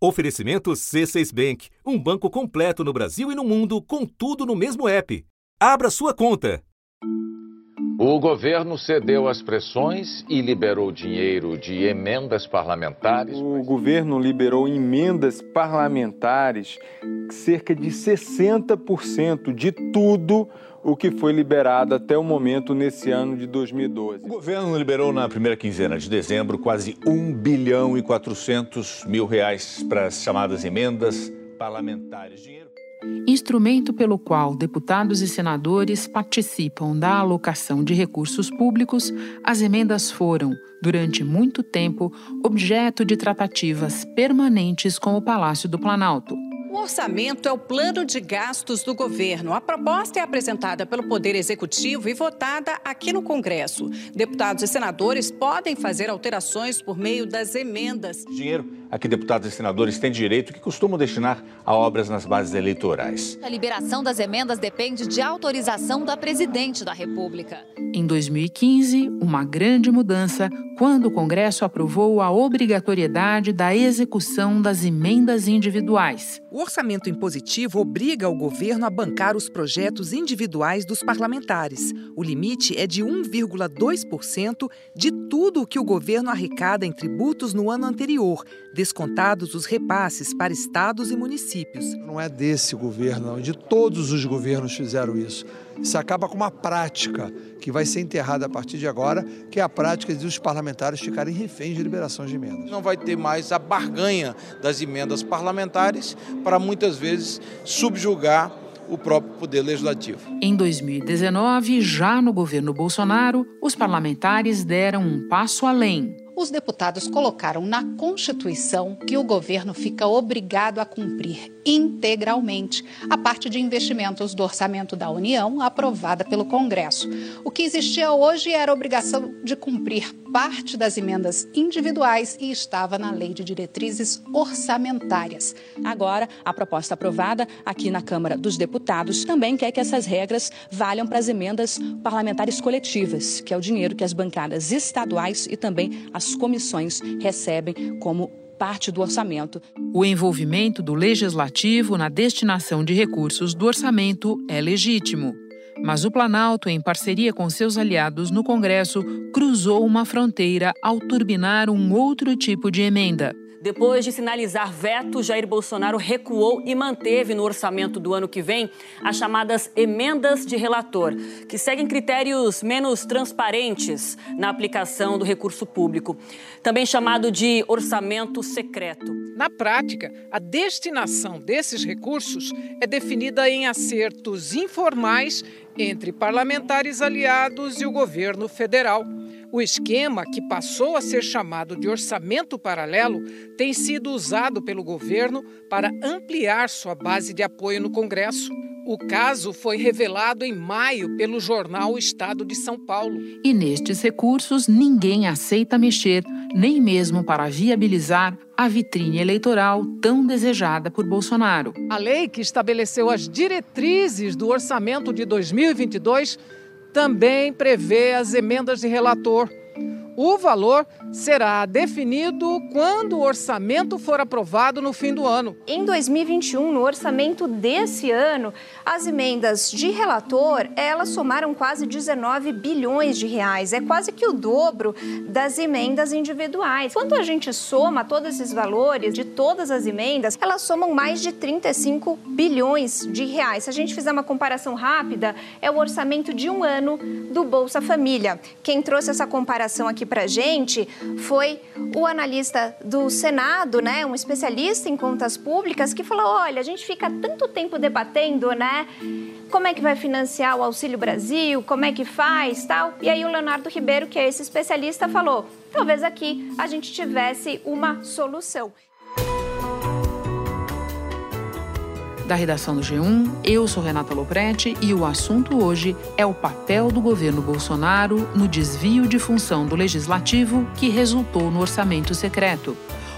Oferecimento C6 Bank, um banco completo no Brasil e no mundo, com tudo no mesmo app. Abra sua conta. O governo cedeu às pressões e liberou dinheiro de emendas parlamentares. O governo liberou emendas parlamentares, cerca de 60% de tudo o que foi liberado até o momento nesse ano de 2012. O governo liberou na primeira quinzena de dezembro quase 1 bilhão e 400 mil reais para as chamadas emendas parlamentares. Dinheiro instrumento pelo qual deputados e senadores participam da alocação de recursos públicos, as emendas foram, durante muito tempo, objeto de tratativas permanentes com o Palácio do Planalto. O orçamento é o plano de gastos do governo. A proposta é apresentada pelo Poder Executivo e votada aqui no Congresso. Deputados e senadores podem fazer alterações por meio das emendas. Dinheiro a que deputados e senadores têm direito que costumam destinar a obras nas bases eleitorais. A liberação das emendas depende de autorização da presidente da República. Em 2015, uma grande mudança quando o Congresso aprovou a obrigatoriedade da execução das emendas individuais. O orçamento impositivo obriga o governo a bancar os projetos individuais dos parlamentares. O limite é de 1,2% de tudo o que o governo arrecada em tributos no ano anterior, descontados os repasses para estados e municípios. Não é desse governo, não. De todos os governos fizeram isso. Isso acaba com uma prática que vai ser enterrada a partir de agora, que é a prática de os parlamentares ficarem reféns de liberação de emendas. Não vai ter mais a barganha das emendas parlamentares para muitas vezes subjugar o próprio Poder Legislativo. Em 2019, já no governo Bolsonaro, os parlamentares deram um passo além os deputados colocaram na Constituição que o governo fica obrigado a cumprir integralmente a parte de investimentos do orçamento da União aprovada pelo Congresso. O que existia hoje era a obrigação de cumprir parte das emendas individuais e estava na Lei de Diretrizes Orçamentárias. Agora, a proposta aprovada aqui na Câmara dos Deputados também quer que essas regras valham para as emendas parlamentares coletivas, que é o dinheiro que as bancadas estaduais e também as comissões recebem como parte do orçamento. O envolvimento do legislativo na destinação de recursos do orçamento é legítimo. Mas o Planalto, em parceria com seus aliados no Congresso, cruzou uma fronteira ao turbinar um outro tipo de emenda. Depois de sinalizar veto, Jair Bolsonaro recuou e manteve no orçamento do ano que vem as chamadas emendas de relator, que seguem critérios menos transparentes na aplicação do recurso público, também chamado de orçamento secreto. Na prática, a destinação desses recursos é definida em acertos informais entre parlamentares aliados e o governo federal. O esquema, que passou a ser chamado de orçamento paralelo, tem sido usado pelo governo para ampliar sua base de apoio no Congresso. O caso foi revelado em maio pelo jornal Estado de São Paulo. E nestes recursos, ninguém aceita mexer, nem mesmo para viabilizar a vitrine eleitoral tão desejada por Bolsonaro. A lei que estabeleceu as diretrizes do orçamento de 2022 também prevê as emendas de relator. O valor será definido quando o orçamento for aprovado no fim do ano. Em 2021, no orçamento desse ano, as emendas de relator, elas somaram quase 19 bilhões de reais. É quase que o dobro das emendas individuais. Quando a gente soma todos esses valores de todas as emendas, elas somam mais de 35 bilhões de reais. Se a gente fizer uma comparação rápida, é o orçamento de um ano do Bolsa Família. Quem trouxe essa comparação aqui para gente foi o analista do Senado, né, um especialista em contas públicas, que falou: olha, a gente fica tanto tempo debatendo, né? Como é que vai financiar o Auxílio Brasil? Como é que faz, tal? E aí o Leonardo Ribeiro, que é esse especialista, falou: talvez aqui a gente tivesse uma solução. Da redação do G1. Eu sou Renata Loprete e o assunto hoje é o papel do governo Bolsonaro no desvio de função do legislativo que resultou no orçamento secreto.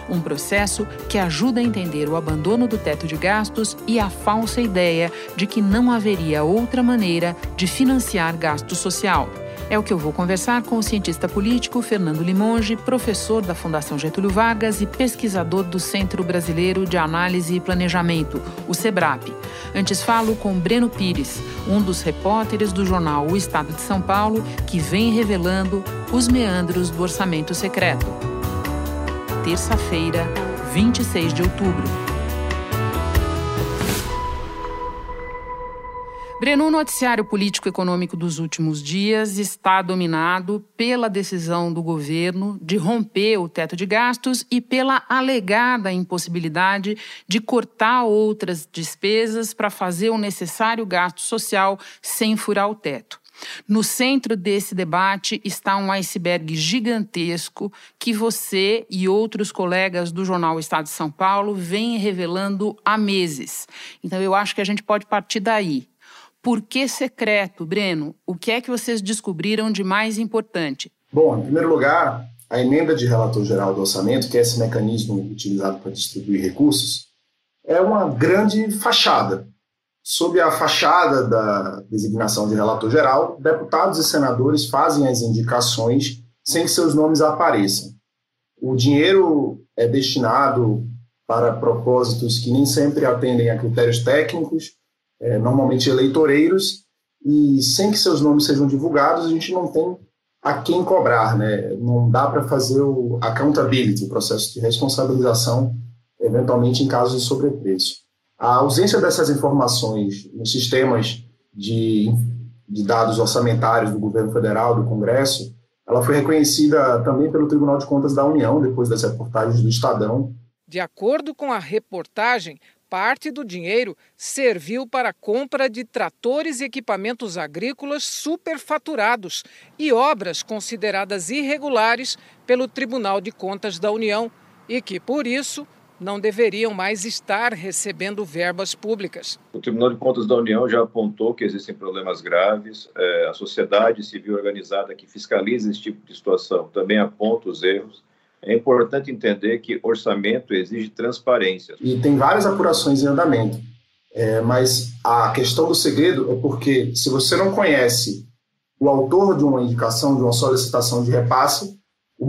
Um processo que ajuda a entender o abandono do teto de gastos e a falsa ideia de que não haveria outra maneira de financiar gasto social. É o que eu vou conversar com o cientista político Fernando Limonge, professor da Fundação Getúlio Vargas e pesquisador do Centro Brasileiro de Análise e Planejamento, o SEBRAP. Antes falo com Breno Pires, um dos repórteres do jornal O Estado de São Paulo, que vem revelando os meandros do orçamento secreto. Terça-feira, 26 de outubro. Breno, o noticiário político-econômico dos últimos dias está dominado pela decisão do governo de romper o teto de gastos e pela alegada impossibilidade de cortar outras despesas para fazer o necessário gasto social sem furar o teto. No centro desse debate está um iceberg gigantesco que você e outros colegas do jornal Estado de São Paulo vêm revelando há meses. Então eu acho que a gente pode partir daí. Por que secreto, Breno? O que é que vocês descobriram de mais importante? Bom, em primeiro lugar, a emenda de relator geral do orçamento, que é esse mecanismo utilizado para distribuir recursos, é uma grande fachada. Sob a fachada da designação de relator geral, deputados e senadores fazem as indicações sem que seus nomes apareçam. O dinheiro é destinado para propósitos que nem sempre atendem a critérios técnicos é, normalmente eleitoreiros, e sem que seus nomes sejam divulgados, a gente não tem a quem cobrar, né? Não dá para fazer o accountability, o processo de responsabilização, eventualmente em casos de sobrepreço. A ausência dessas informações nos sistemas de, de dados orçamentários do governo federal, do Congresso, ela foi reconhecida também pelo Tribunal de Contas da União, depois das reportagens do Estadão. De acordo com a reportagem, parte do dinheiro serviu para a compra de tratores e equipamentos agrícolas superfaturados e obras consideradas irregulares pelo Tribunal de Contas da União e que, por isso, não deveriam mais estar recebendo verbas públicas. O Tribunal de Contas da União já apontou que existem problemas graves. É, a sociedade civil organizada que fiscaliza esse tipo de situação também aponta os erros. É importante entender que orçamento exige transparência. E tem várias apurações em andamento. É, mas a questão do segredo é porque se você não conhece o autor de uma indicação, de uma solicitação de repasse,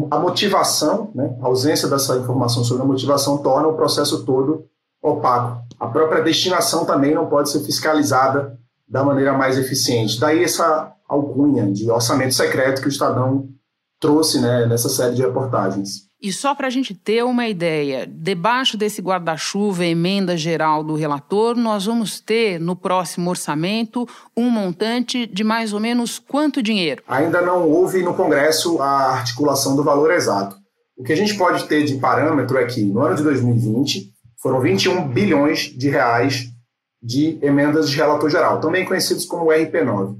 a motivação, né, a ausência dessa informação sobre a motivação torna o processo todo opaco. A própria destinação também não pode ser fiscalizada da maneira mais eficiente. Daí essa alcunha de orçamento secreto que o Estadão trouxe né, nessa série de reportagens. E só para a gente ter uma ideia, debaixo desse guarda-chuva emenda geral do relator, nós vamos ter no próximo orçamento um montante de mais ou menos quanto dinheiro? Ainda não houve no Congresso a articulação do valor exato. O que a gente pode ter de parâmetro é que no ano de 2020 foram 21 bilhões de reais de emendas de relator geral, também conhecidos como RP9.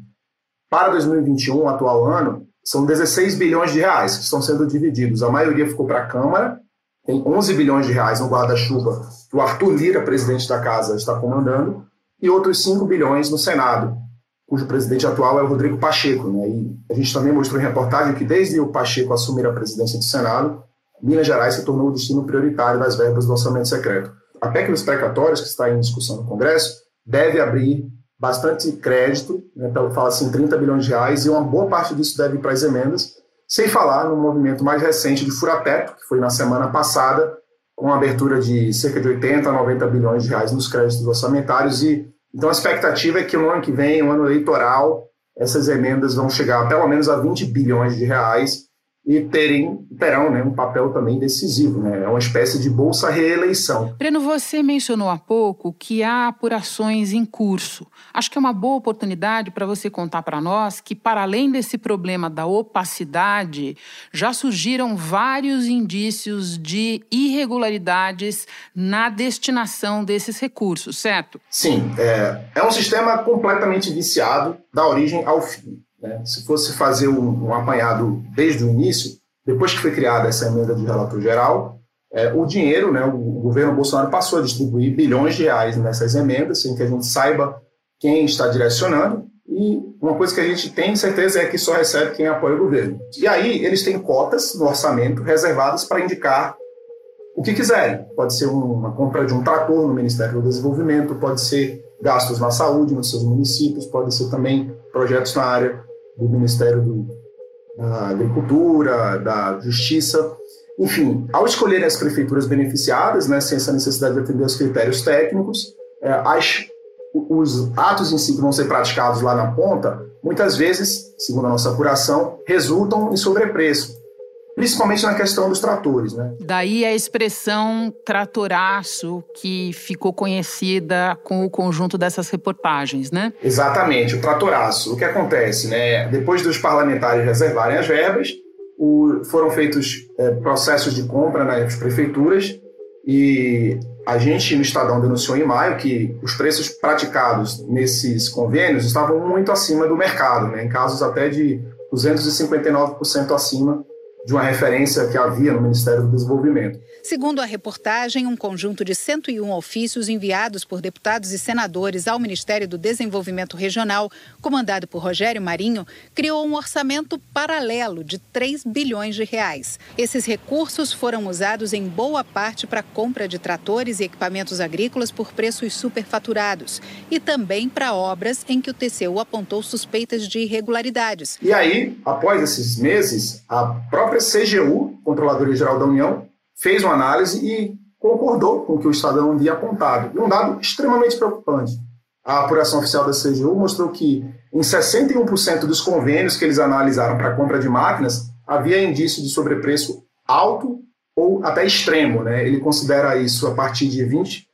Para 2021, o atual ano, são 16 bilhões de reais que estão sendo divididos. A maioria ficou para a Câmara, tem 11 bilhões de reais no guarda-chuva que o Arthur Lira, presidente da casa, está comandando, e outros 5 bilhões no Senado, cujo presidente atual é o Rodrigo Pacheco. Né? E a gente também mostrou em reportagem que desde o Pacheco assumir a presidência do Senado, Minas Gerais se tornou o destino prioritário das verbas do orçamento secreto. A PEC dos precatórios, que está em discussão no Congresso, deve abrir bastante crédito, né, então fala assim 30 bilhões de reais, e uma boa parte disso deve para as emendas, sem falar no movimento mais recente de furateto, que foi na semana passada, com abertura de cerca de 80 a 90 bilhões de reais nos créditos orçamentários, e então a expectativa é que no ano que vem, um ano eleitoral, essas emendas vão chegar pelo menos a 20 bilhões de reais, e terem, terão né, um papel também decisivo. Né? É uma espécie de bolsa reeleição. Breno, você mencionou há pouco que há apurações em curso. Acho que é uma boa oportunidade para você contar para nós que, para além desse problema da opacidade, já surgiram vários indícios de irregularidades na destinação desses recursos, certo? Sim, é, é um sistema completamente viciado da origem ao fim. Né? Se fosse fazer um, um, apanhado desde o início, depois que foi criada essa emenda de relator geral, é, o dinheiro, né, o, o, governo Bolsonaro passou a distribuir bilhões de reais nessas emendas, sem que a gente saiba quem está direcionando, e uma coisa que a gente tem certeza é que só recebe quem apoia o governo. E aí eles têm cotas no orçamento reservadas para indicar o que quiserem. Pode ser uma compra de um trator no Ministério do Desenvolvimento, pode ser gastos na saúde nos seus municípios, pode ser também projetos na área do Ministério do, da Agricultura, da Justiça. Enfim, ao escolherem as prefeituras beneficiadas, né, sem essa necessidade de atender aos critérios técnicos, é, as, os atos em si que vão ser praticados lá na ponta, muitas vezes, segundo a nossa apuração, resultam em sobrepreço principalmente na questão dos tratores. Né? Daí a expressão tratoraço, que ficou conhecida com o conjunto dessas reportagens, né? Exatamente, o tratoraço. O que acontece, né? Depois dos parlamentares reservarem as verbas, o, foram feitos é, processos de compra nas prefeituras e a gente no Estadão denunciou em maio que os preços praticados nesses convênios estavam muito acima do mercado, né? em casos até de 259% acima de uma referência que havia no Ministério do Desenvolvimento. Segundo a reportagem, um conjunto de 101 ofícios enviados por deputados e senadores ao Ministério do Desenvolvimento Regional, comandado por Rogério Marinho, criou um orçamento paralelo de 3 bilhões de reais. Esses recursos foram usados em boa parte para a compra de tratores e equipamentos agrícolas por preços superfaturados e também para obras em que o TCU apontou suspeitas de irregularidades. E aí, após esses meses, a própria CGU, Controladoria Geral da União, fez uma análise e concordou com o que o Estadão havia apontado. E um dado extremamente preocupante. A apuração oficial da CGU mostrou que em 61% dos convênios que eles analisaram para compra de máquinas, havia indício de sobrepreço alto ou até extremo. Né? Ele considera isso a partir de 20%,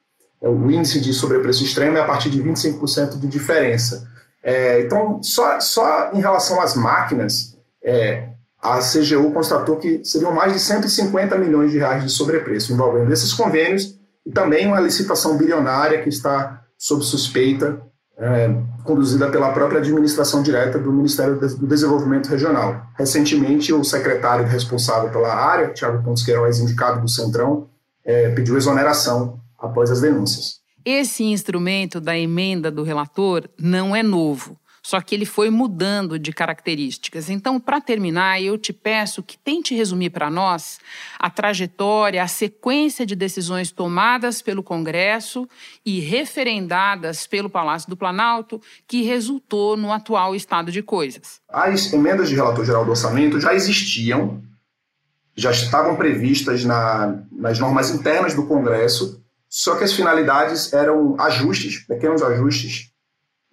é, o índice de sobrepreço extremo é a partir de 25% de diferença. É, então, só, só em relação às máquinas, é, a CGU constatou que seriam mais de 150 milhões de reais de sobrepreço envolvendo esses convênios e também uma licitação bilionária que está sob suspeita, é, conduzida pela própria administração direta do Ministério do Desenvolvimento Regional. Recentemente, o secretário responsável pela área, Tiago Pontes Queiroz, indicado do Centrão, é, pediu exoneração após as denúncias. Esse instrumento da emenda do relator não é novo. Só que ele foi mudando de características. Então, para terminar, eu te peço que tente resumir para nós a trajetória, a sequência de decisões tomadas pelo Congresso e referendadas pelo Palácio do Planalto, que resultou no atual estado de coisas. As emendas de relator geral do orçamento já existiam, já estavam previstas na, nas normas internas do Congresso, só que as finalidades eram ajustes, pequenos ajustes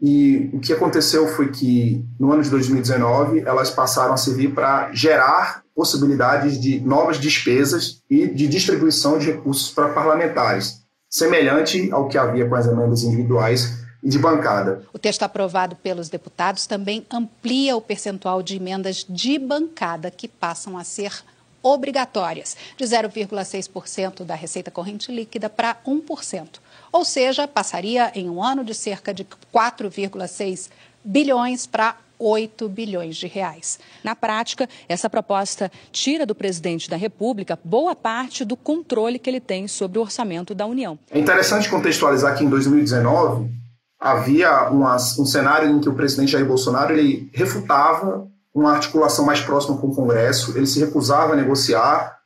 e o que aconteceu foi que, no ano de 2019, elas passaram a servir para gerar possibilidades de novas despesas e de distribuição de recursos para parlamentares, semelhante ao que havia com as emendas individuais e de bancada. O texto aprovado pelos deputados também amplia o percentual de emendas de bancada que passam a ser obrigatórias, de 0,6% da receita corrente líquida para 1% ou seja, passaria em um ano de cerca de 4,6 bilhões para 8 bilhões de reais. Na prática, essa proposta tira do presidente da República boa parte do controle que ele tem sobre o orçamento da União. É interessante contextualizar que em 2019 havia uma, um cenário em que o presidente Jair Bolsonaro ele refutava uma articulação mais próxima com o Congresso, ele se recusava a negociar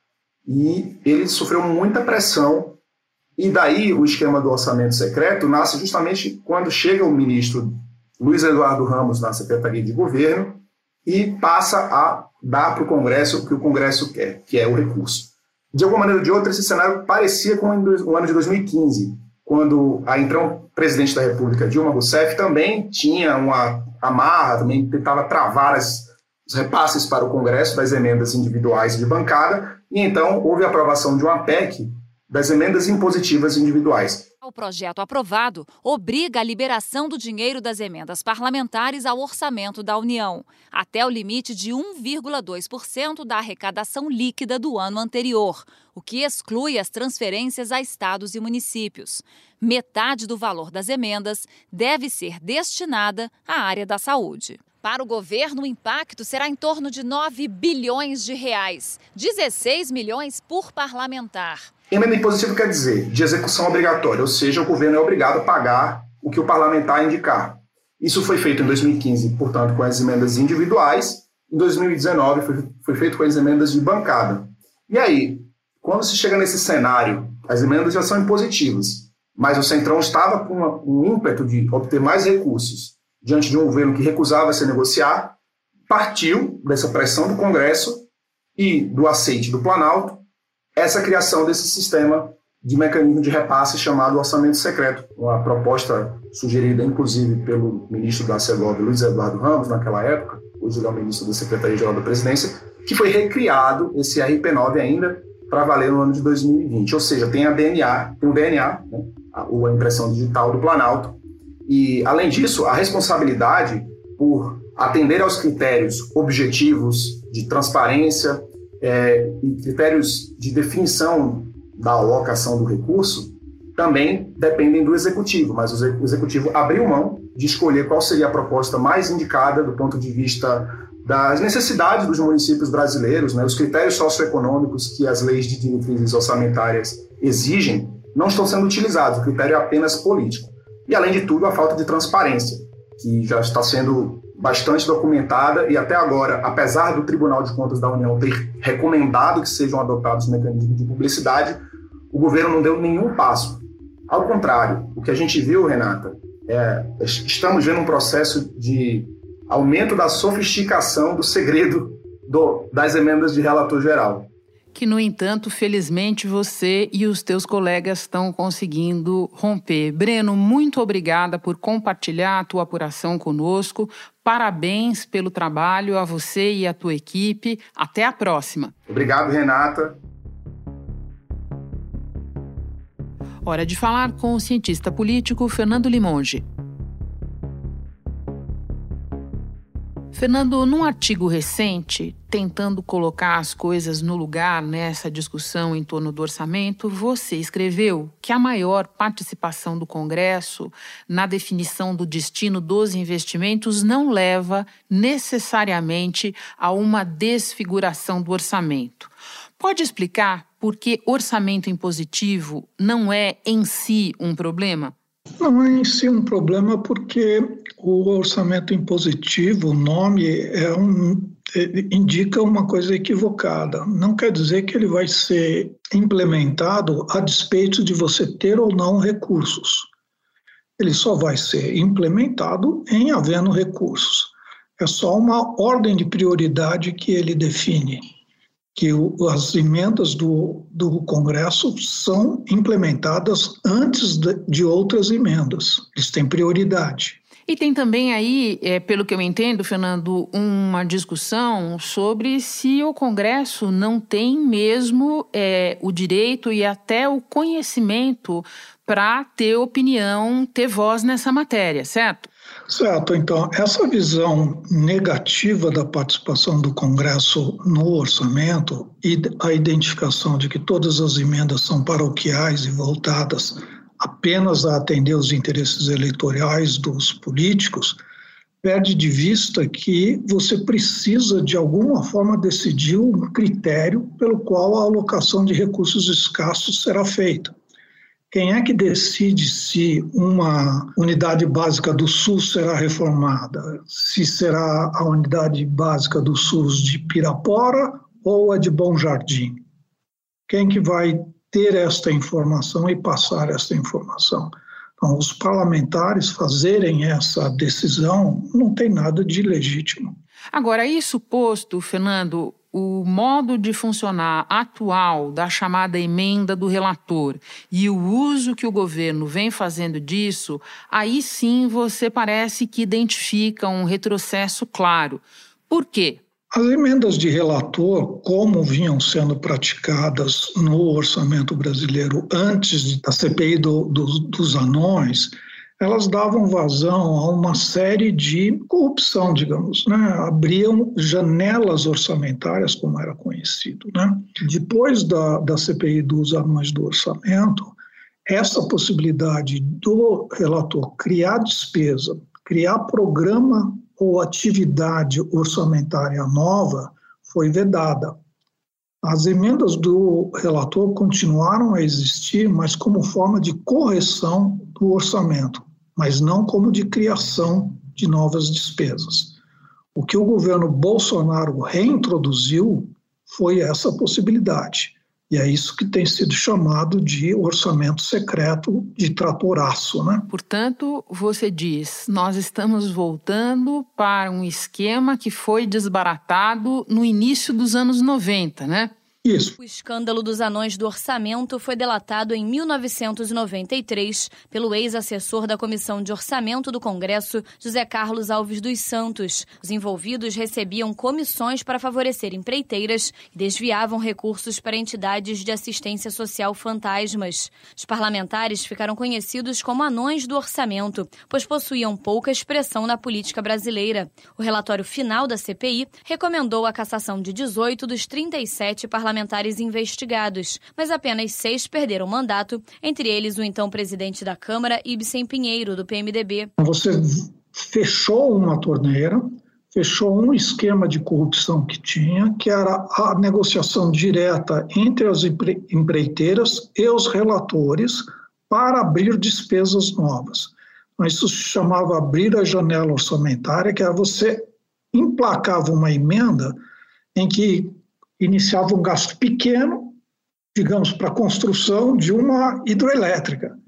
e ele sofreu muita pressão e daí o esquema do orçamento secreto nasce justamente quando chega o ministro Luiz Eduardo Ramos na Secretaria de Governo e passa a dar para o Congresso o que o Congresso quer, que é o recurso. De alguma maneira ou de outra, esse cenário parecia com o ano de 2015, quando a então presidente da República, Dilma Rousseff, também tinha uma amarra, também tentava travar as, os repasses para o Congresso das emendas individuais de bancada, e então houve a aprovação de uma PEC das emendas impositivas individuais. O projeto aprovado obriga a liberação do dinheiro das emendas parlamentares ao orçamento da União, até o limite de 1,2% da arrecadação líquida do ano anterior, o que exclui as transferências a estados e municípios. Metade do valor das emendas deve ser destinada à área da saúde. Para o governo, o impacto será em torno de 9 bilhões de reais, 16 milhões por parlamentar. Emenda impositiva quer dizer de execução obrigatória, ou seja, o governo é obrigado a pagar o que o parlamentar indicar. Isso foi feito em 2015, portanto, com as emendas individuais. Em 2019, foi, foi feito com as emendas de bancada. E aí, quando se chega nesse cenário, as emendas já são impositivas, mas o Centrão estava com um ímpeto de obter mais recursos diante de um governo que recusava se negociar, partiu dessa pressão do Congresso e do aceite do Planalto essa criação desse sistema de mecanismo de repasse chamado orçamento secreto, uma proposta sugerida inclusive pelo ministro da Segov, Luiz Eduardo Ramos, naquela época, hoje ele é o ministro da Secretaria-Geral da Presidência, que foi recriado esse RP9 ainda para valer no ano de 2020. Ou seja, tem a DNA, tem o DNA, né, a, a impressão digital do Planalto, e além disso, a responsabilidade por atender aos critérios objetivos de transparência é, e critérios de definição da alocação do recurso também dependem do executivo, mas o executivo abriu mão de escolher qual seria a proposta mais indicada do ponto de vista das necessidades dos municípios brasileiros, né, os critérios socioeconômicos que as leis de diretrizes orçamentárias exigem não estão sendo utilizados, o critério é apenas político. E, além de tudo, a falta de transparência, que já está sendo bastante documentada e até agora, apesar do Tribunal de Contas da União ter recomendado que sejam adotados mecanismos de publicidade, o governo não deu nenhum passo. Ao contrário, o que a gente viu, Renata, é, estamos vendo um processo de aumento da sofisticação do segredo do, das emendas de relator geral. Que, no entanto, felizmente você e os teus colegas estão conseguindo romper. Breno, muito obrigada por compartilhar a tua apuração conosco. Parabéns pelo trabalho a você e a tua equipe. Até a próxima. Obrigado, Renata. Hora de falar com o cientista político Fernando Limonge. Fernando, num artigo recente, tentando colocar as coisas no lugar nessa discussão em torno do orçamento, você escreveu que a maior participação do Congresso na definição do destino dos investimentos não leva necessariamente a uma desfiguração do orçamento. Pode explicar por que orçamento impositivo não é em si um problema? Não é em si um problema porque o orçamento impositivo, o nome é um, indica uma coisa equivocada. Não quer dizer que ele vai ser implementado a despeito de você ter ou não recursos. Ele só vai ser implementado em havendo recursos. É só uma ordem de prioridade que ele define que o, as emendas do, do Congresso são implementadas antes de, de outras emendas. Eles têm prioridade. E tem também aí, é, pelo que eu entendo, Fernando, uma discussão sobre se o Congresso não tem mesmo é, o direito e até o conhecimento para ter opinião, ter voz nessa matéria, certo? Certo, então, essa visão negativa da participação do Congresso no orçamento e a identificação de que todas as emendas são paroquiais e voltadas apenas a atender os interesses eleitorais dos políticos, perde de vista que você precisa, de alguma forma, decidir um critério pelo qual a alocação de recursos escassos será feita. Quem é que decide se uma unidade básica do SUS será reformada? Se será a unidade básica do SUS de Pirapora ou a de Bom Jardim? Quem que vai ter esta informação e passar esta informação? Então, os parlamentares fazerem essa decisão não tem nada de legítimo. Agora, isso posto, Fernando, o modo de funcionar atual da chamada emenda do relator e o uso que o governo vem fazendo disso, aí sim você parece que identifica um retrocesso claro. Por quê? As emendas de relator, como vinham sendo praticadas no orçamento brasileiro antes da CPI do, do, dos anões, elas davam vazão a uma série de corrupção, digamos, né? abriam janelas orçamentárias, como era conhecido. Né? Depois da, da CPI dos anões do orçamento, essa possibilidade do relator criar despesa, criar programa ou atividade orçamentária nova foi vedada. As emendas do relator continuaram a existir, mas como forma de correção do orçamento mas não como de criação de novas despesas. O que o governo Bolsonaro reintroduziu foi essa possibilidade E é isso que tem sido chamado de orçamento secreto de tratoraço. Né? Portanto, você diz, nós estamos voltando para um esquema que foi desbaratado no início dos anos 90, né? Isso. O escândalo dos anões do orçamento foi delatado em 1993 pelo ex-assessor da Comissão de Orçamento do Congresso, José Carlos Alves dos Santos. Os envolvidos recebiam comissões para favorecer empreiteiras e desviavam recursos para entidades de assistência social fantasmas. Os parlamentares ficaram conhecidos como anões do orçamento, pois possuíam pouca expressão na política brasileira. O relatório final da CPI recomendou a cassação de 18 dos 37 parlamentares parlamentares investigados, mas apenas seis perderam mandato, entre eles o então presidente da Câmara, Ibsen Pinheiro, do PMDB. Você fechou uma torneira, fechou um esquema de corrupção que tinha, que era a negociação direta entre as empreiteiras e os relatores para abrir despesas novas. Isso se chamava abrir a janela orçamentária, que era você emplacava uma emenda em que iniciava um gasto pequeno, digamos, para a construção de uma hidroelétrica.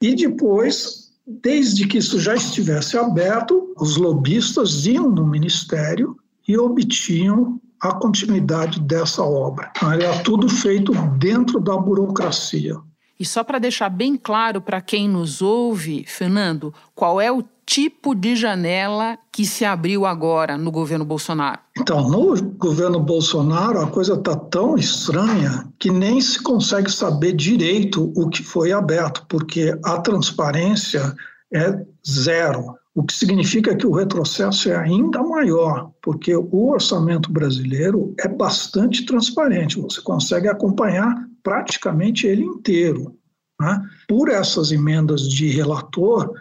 E depois, desde que isso já estivesse aberto, os lobistas iam no ministério e obtinham a continuidade dessa obra. Então, era tudo feito dentro da burocracia. E só para deixar bem claro para quem nos ouve, Fernando, qual é o tipo de janela que se abriu agora no governo Bolsonaro? Então, no governo Bolsonaro, a coisa está tão estranha que nem se consegue saber direito o que foi aberto, porque a transparência é zero. O que significa que o retrocesso é ainda maior, porque o orçamento brasileiro é bastante transparente, você consegue acompanhar praticamente ele inteiro. Né? Por essas emendas de relator,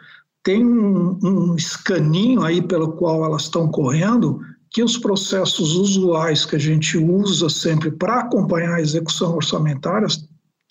tem um, um escaninho aí pelo qual elas estão correndo, que os processos usuais que a gente usa sempre para acompanhar a execução orçamentária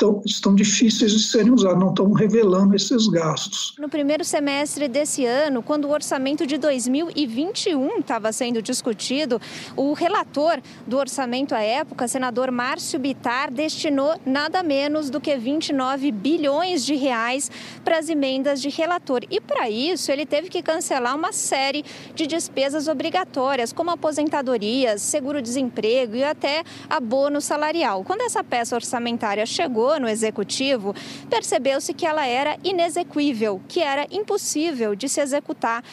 estão, estão difíceis de serem usados, não estão revelando esses gastos. No primeiro semestre desse ano, quando o orçamento de 2021 estava sendo discutido, o relator do orçamento à época, senador Márcio Bitar, destinou nada menos do que 29 bilhões de reais para as emendas de relator. E para isso, ele teve que cancelar uma série de despesas obrigatórias, como aposentadorias, seguro-desemprego e até abono salarial. Quando essa peça orçamentária chegou, no executivo, percebeu-se que ela era inexequível, que era impossível de se executar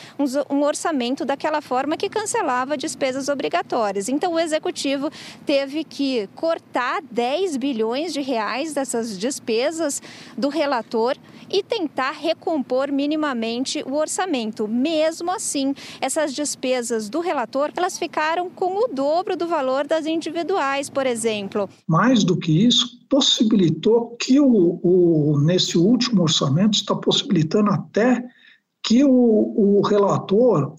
um orçamento daquela forma que cancelava despesas obrigatórias. Então, o executivo teve que cortar 10 bilhões de reais dessas despesas do relator e tentar recompor minimamente o orçamento. Mesmo assim, essas despesas do relator, elas ficaram com o dobro do valor das individuais, por exemplo. Mais do que isso, possibilitou que o, o nesse último orçamento está possibilitando até que o, o relator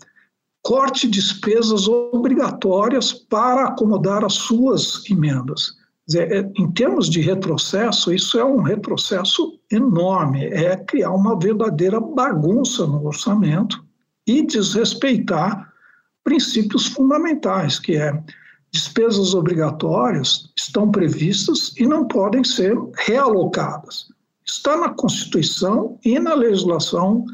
corte despesas obrigatórias para acomodar as suas emendas. Dizer, é, em termos de retrocesso, isso é um retrocesso enorme, é criar uma verdadeira bagunça no orçamento e desrespeitar princípios fundamentais, que é despesas obrigatórias estão previstas e não podem ser realocadas. Está na Constituição e na legislação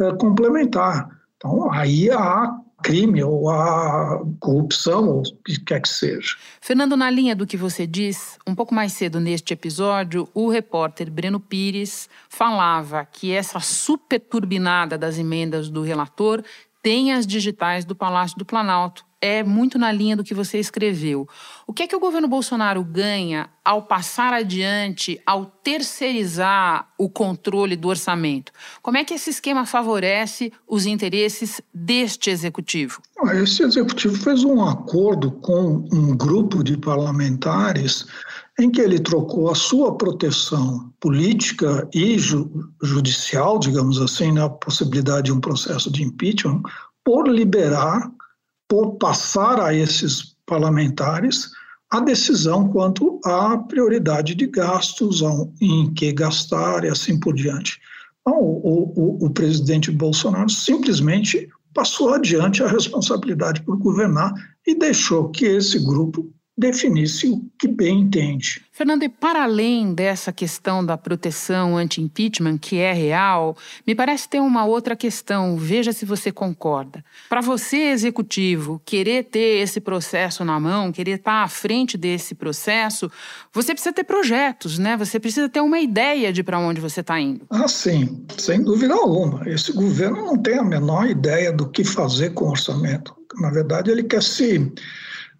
é, complementar. Então, aí há crime ou a corrupção ou o que quer que seja. Fernando, na linha do que você diz, um pouco mais cedo neste episódio, o repórter Breno Pires falava que essa super turbinada das emendas do relator tem as digitais do Palácio do Planalto é muito na linha do que você escreveu. O que é que o governo Bolsonaro ganha ao passar adiante, ao terceirizar o controle do orçamento? Como é que esse esquema favorece os interesses deste executivo? Esse executivo fez um acordo com um grupo de parlamentares em que ele trocou a sua proteção política e ju judicial, digamos assim, na possibilidade de um processo de impeachment, por liberar por passar a esses parlamentares a decisão quanto à prioridade de gastos, em que gastar e assim por diante. Então, o, o, o presidente Bolsonaro simplesmente passou adiante a responsabilidade por governar e deixou que esse grupo definisse o que bem entende. Fernando, e para além dessa questão da proteção anti-impeachment, que é real, me parece ter uma outra questão, veja se você concorda. Para você, executivo, querer ter esse processo na mão, querer estar à frente desse processo, você precisa ter projetos, né? Você precisa ter uma ideia de para onde você está indo. Ah, sim, sem dúvida alguma. Esse governo não tem a menor ideia do que fazer com o orçamento. Na verdade, ele quer se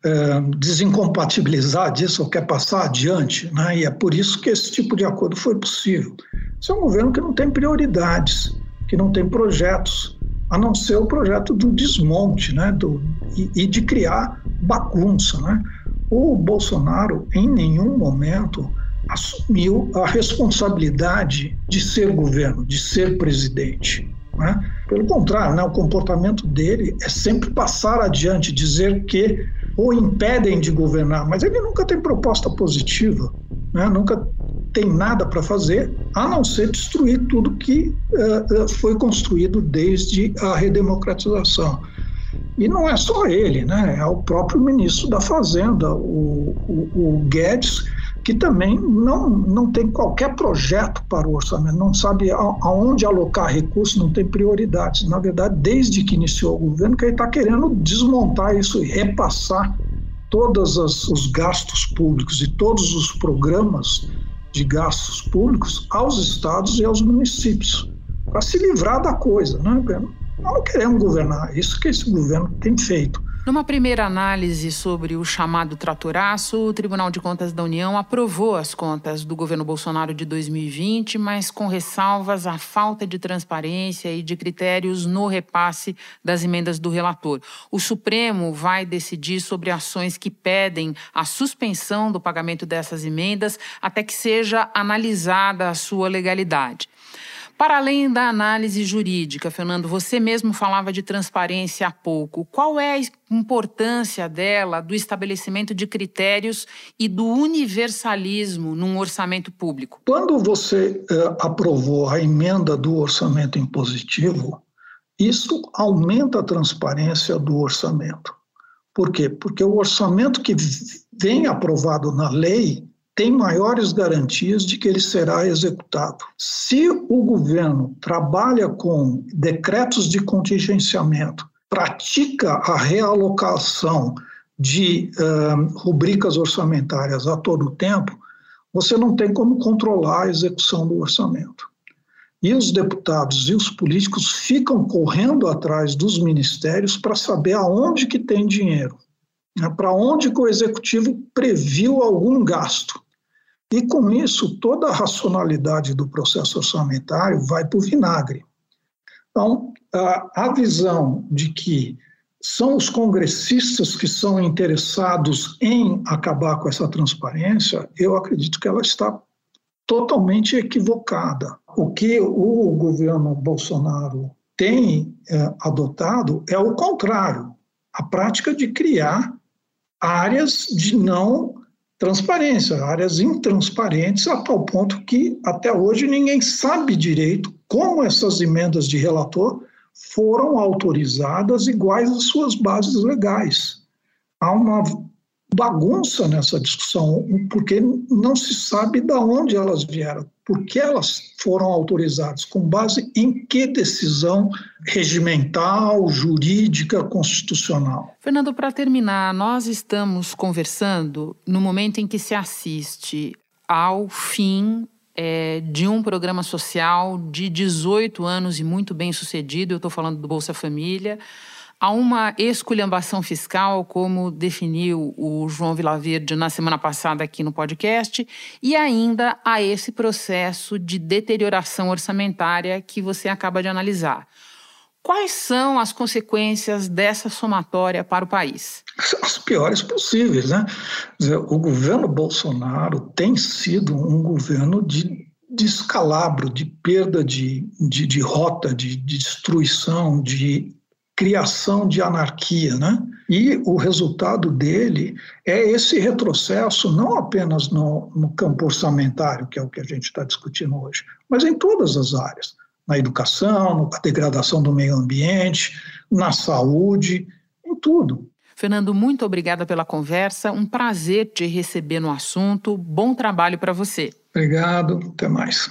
é, desincompatibilizar disso ou quer passar adiante, né? e é por isso que esse tipo de acordo foi possível. Esse é um governo que não tem prioridades, que não tem projetos, a não ser o projeto do desmonte né? do, e, e de criar bagunça. Né? O Bolsonaro, em nenhum momento, assumiu a responsabilidade de ser governo, de ser presidente. Né? Pelo contrário, né, o comportamento dele é sempre passar adiante, dizer que o impedem de governar, mas ele nunca tem proposta positiva, né? nunca tem nada para fazer, a não ser destruir tudo que uh, foi construído desde a redemocratização. E não é só ele, né? é o próprio ministro da Fazenda, o, o, o Guedes, que também não, não tem qualquer projeto para o orçamento, não sabe aonde alocar recursos, não tem prioridades. Na verdade, desde que iniciou o governo, que ele está querendo desmontar isso e repassar todos os gastos públicos e todos os programas de gastos públicos aos estados e aos municípios, para se livrar da coisa. Né? Não queremos governar, isso que esse governo tem feito. Numa primeira análise sobre o chamado tratoraço, o Tribunal de Contas da União aprovou as contas do governo Bolsonaro de 2020, mas com ressalvas à falta de transparência e de critérios no repasse das emendas do relator. O Supremo vai decidir sobre ações que pedem a suspensão do pagamento dessas emendas até que seja analisada a sua legalidade. Para além da análise jurídica, Fernando, você mesmo falava de transparência há pouco. Qual é a importância dela, do estabelecimento de critérios e do universalismo num orçamento público? Quando você eh, aprovou a emenda do orçamento impositivo, isso aumenta a transparência do orçamento. Por quê? Porque o orçamento que vem aprovado na lei tem maiores garantias de que ele será executado. Se o governo trabalha com decretos de contingenciamento, pratica a realocação de uh, rubricas orçamentárias a todo tempo, você não tem como controlar a execução do orçamento. E os deputados e os políticos ficam correndo atrás dos ministérios para saber aonde que tem dinheiro, né, para onde que o executivo previu algum gasto. E com isso, toda a racionalidade do processo orçamentário vai para o vinagre. Então, a, visão de que são os congressistas que são interessados em acabar com essa transparência, eu acredito que ela está totalmente equivocada. O que o governo Bolsonaro tem é, adotado é o contrário a prática de criar áreas de não transparência, áreas intransparentes, a tal ponto que até hoje ninguém sabe direito como essas emendas de relator foram autorizadas iguais às suas bases legais. Há uma bagunça nessa discussão, porque não se sabe de onde elas vieram, por que elas foram autorizadas, com base em que decisão regimental, jurídica, constitucional. Fernando, para terminar, nós estamos conversando no momento em que se assiste ao fim é, de um programa social de 18 anos e muito bem sucedido, eu estou falando do Bolsa Família, Há uma esculhambação fiscal, como definiu o João Vilaverde na semana passada aqui no podcast, e ainda há esse processo de deterioração orçamentária que você acaba de analisar. Quais são as consequências dessa somatória para o país? As piores possíveis, né? O governo Bolsonaro tem sido um governo de descalabro, de perda de, de, de rota, de, de destruição, de criação de anarquia, né? E o resultado dele é esse retrocesso, não apenas no, no campo orçamentário, que é o que a gente está discutindo hoje, mas em todas as áreas na educação, na degradação do meio ambiente, na saúde, em tudo. Fernando, muito obrigada pela conversa. Um prazer te receber no assunto. Bom trabalho para você. Obrigado. Até mais.